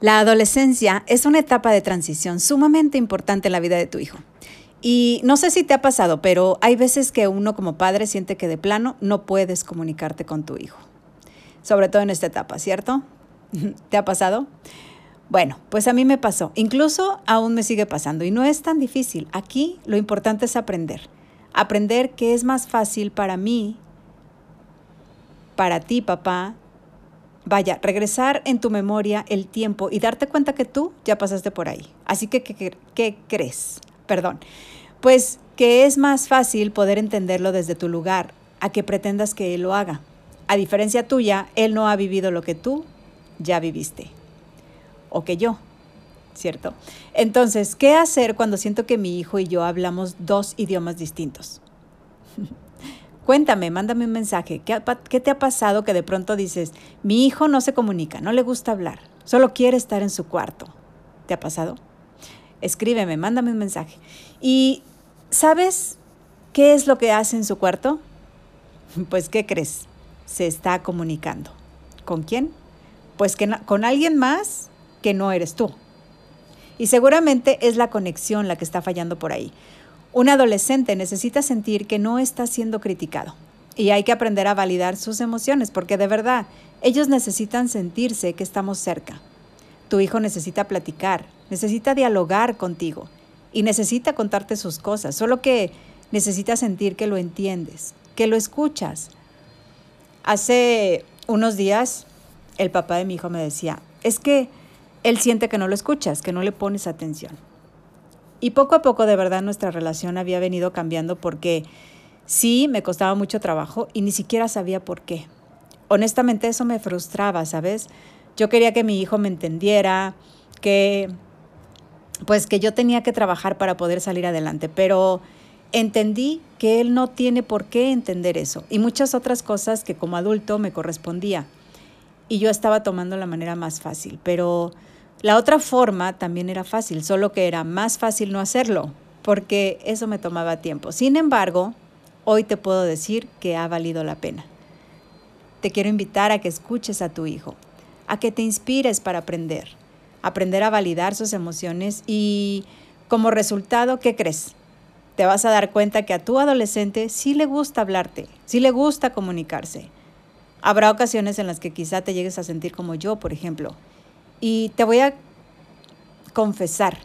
La adolescencia es una etapa de transición sumamente importante en la vida de tu hijo. Y no sé si te ha pasado, pero hay veces que uno como padre siente que de plano no puedes comunicarte con tu hijo. Sobre todo en esta etapa, ¿cierto? ¿Te ha pasado? Bueno, pues a mí me pasó. Incluso aún me sigue pasando y no es tan difícil. Aquí lo importante es aprender. Aprender que es más fácil para mí, para ti, papá, Vaya, regresar en tu memoria el tiempo y darte cuenta que tú ya pasaste por ahí. Así que, ¿qué, crees? Perdón. Pues que es más fácil poder entenderlo desde tu lugar a que pretendas que él lo haga. A diferencia tuya, él no ha vivido lo que tú ya viviste. O que yo, ¿cierto? Entonces, ¿qué hacer cuando siento que mi hijo y yo hablamos dos idiomas distintos? Cuéntame, mándame un mensaje. ¿Qué, te ha pasado que de pronto dices, mi hijo no se comunica, no le gusta hablar, solo quiere estar en su cuarto? ¿Te ha pasado? Escríbeme, mándame un mensaje. ¿Y sabes qué es lo que hace en su cuarto? Pues, ¿qué crees? Se está comunicando. ¿Con quién? Pues que con alguien más que no eres tú. Y seguramente es la conexión la que está fallando por ahí. Un adolescente necesita sentir que no está siendo criticado y hay que aprender a validar sus emociones porque de verdad ellos necesitan sentirse que estamos cerca. Tu hijo necesita platicar, necesita dialogar contigo y necesita contarte sus cosas, solo que necesita sentir que lo entiendes, que lo escuchas. Hace unos días el papá de mi hijo me decía, es que él siente que no lo escuchas, que no le pones atención. Y poco a poco de verdad nuestra relación había venido cambiando porque sí, me costaba mucho trabajo y ni siquiera sabía por qué. Honestamente eso me frustraba, ¿sabes? Yo quería que mi hijo me entendiera, que pues que yo tenía que trabajar para poder salir adelante, pero entendí que él no tiene por qué entender eso y muchas otras cosas que como adulto me correspondía. Y yo estaba tomando la manera más fácil, pero la otra forma también era fácil, solo que era más fácil no hacerlo, porque eso me tomaba tiempo. Sin embargo, hoy te puedo decir que ha valido la pena. Te quiero invitar a que escuches a tu hijo, a que te inspires para aprender, aprender a validar sus emociones y como resultado, ¿qué crees? Te vas a dar cuenta que a tu adolescente sí le gusta hablarte, sí le gusta comunicarse. Habrá ocasiones en las que quizá te llegues a sentir como yo, por ejemplo, y te voy a confesar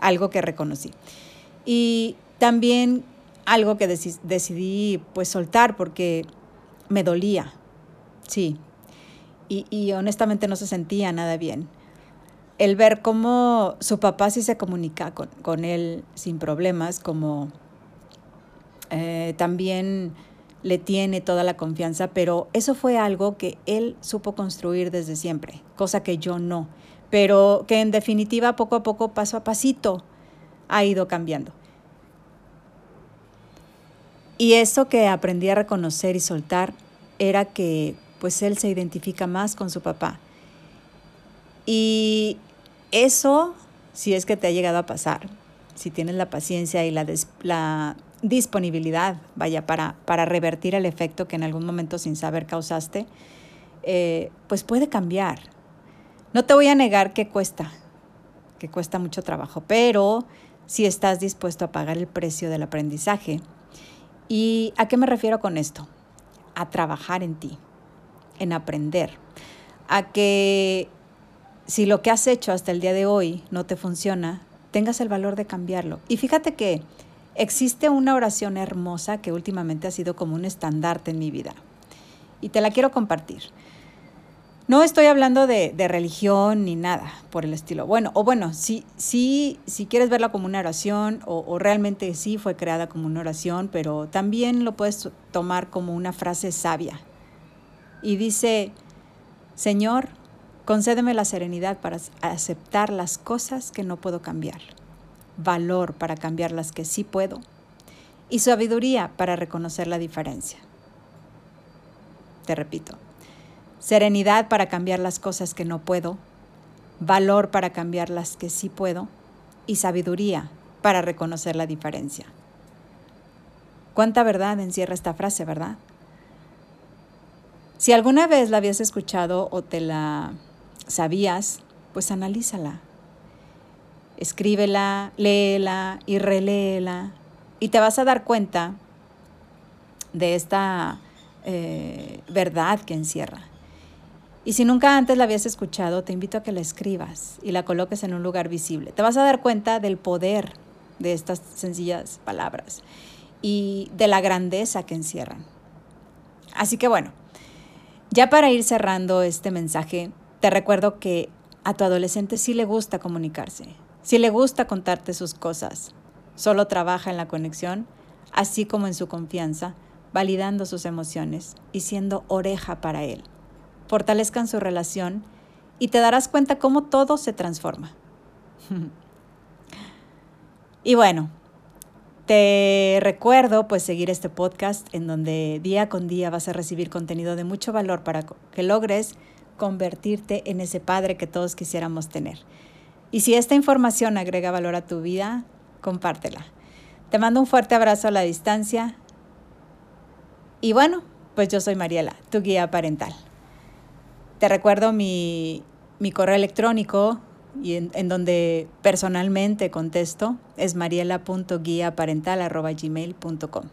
algo que reconocí. Y también algo que decidí pues soltar porque me dolía, sí. Y, honestamente no se sentía nada bien. El ver cómo su papá sí se comunica con, él sin problemas, como eh, también le tiene toda la confianza, pero eso fue algo que él supo construir desde siempre, cosa que yo no, pero que en definitiva poco a poco, paso a pasito, ha ido cambiando. Y eso que aprendí a reconocer y soltar era que pues él se identifica más con su papá. Y eso, si es que te ha llegado a pasar, si tienes la paciencia y la, la disponibilidad, vaya, para, para revertir el efecto que en algún momento sin saber causaste, eh, pues puede cambiar. No te voy a negar que cuesta, que cuesta mucho trabajo, pero si estás dispuesto a pagar el precio del aprendizaje. ¿Y a qué me refiero con esto? A trabajar en ti, en aprender, a que si lo que has hecho hasta el día de hoy no te funciona, tengas el valor de cambiarlo. Y fíjate que existe una oración hermosa que últimamente ha sido como un estandarte en mi vida y te la quiero compartir. No estoy hablando de, religión ni nada por el estilo. Bueno, o bueno, si, si, si quieres verla como una oración o, o, realmente sí fue creada como una oración, pero también lo puedes tomar como una frase sabia. Y dice, Señor, Concédeme la serenidad para aceptar las cosas que no puedo cambiar, valor para cambiar las que sí puedo y sabiduría para reconocer la diferencia. Te repito, serenidad para cambiar las cosas que no puedo, valor para cambiar las que sí puedo y sabiduría para reconocer la diferencia. ¿Cuánta verdad encierra esta frase, verdad? Si alguna vez la habías escuchado o te la sabías, pues analízala. Escríbela, léela y reléela y te vas a dar cuenta de esta eh, verdad que encierra. Y si nunca antes la habías escuchado, te invito a que la escribas y la coloques en un lugar visible. Te vas a dar cuenta del poder de estas sencillas palabras y de la grandeza que encierran. Así que bueno, ya para ir cerrando este mensaje, te recuerdo que a tu adolescente sí le gusta comunicarse, sí le gusta contarte sus cosas. Solo trabaja en la conexión, así como en su confianza, validando sus emociones y siendo oreja para él. Fortalezcan su relación y te darás cuenta cómo todo se transforma. y bueno, te recuerdo pues seguir este podcast en donde día con día vas a recibir contenido de mucho valor para que logres convertirte en ese padre que todos quisiéramos tener. Y si esta información agrega valor a tu vida, compártela. Te mando un fuerte abrazo a la distancia. Y bueno, pues yo soy Mariela, tu guía parental. Te recuerdo mi, mi correo electrónico y en, donde personalmente contesto es mariela.guiaparental.gmail.com.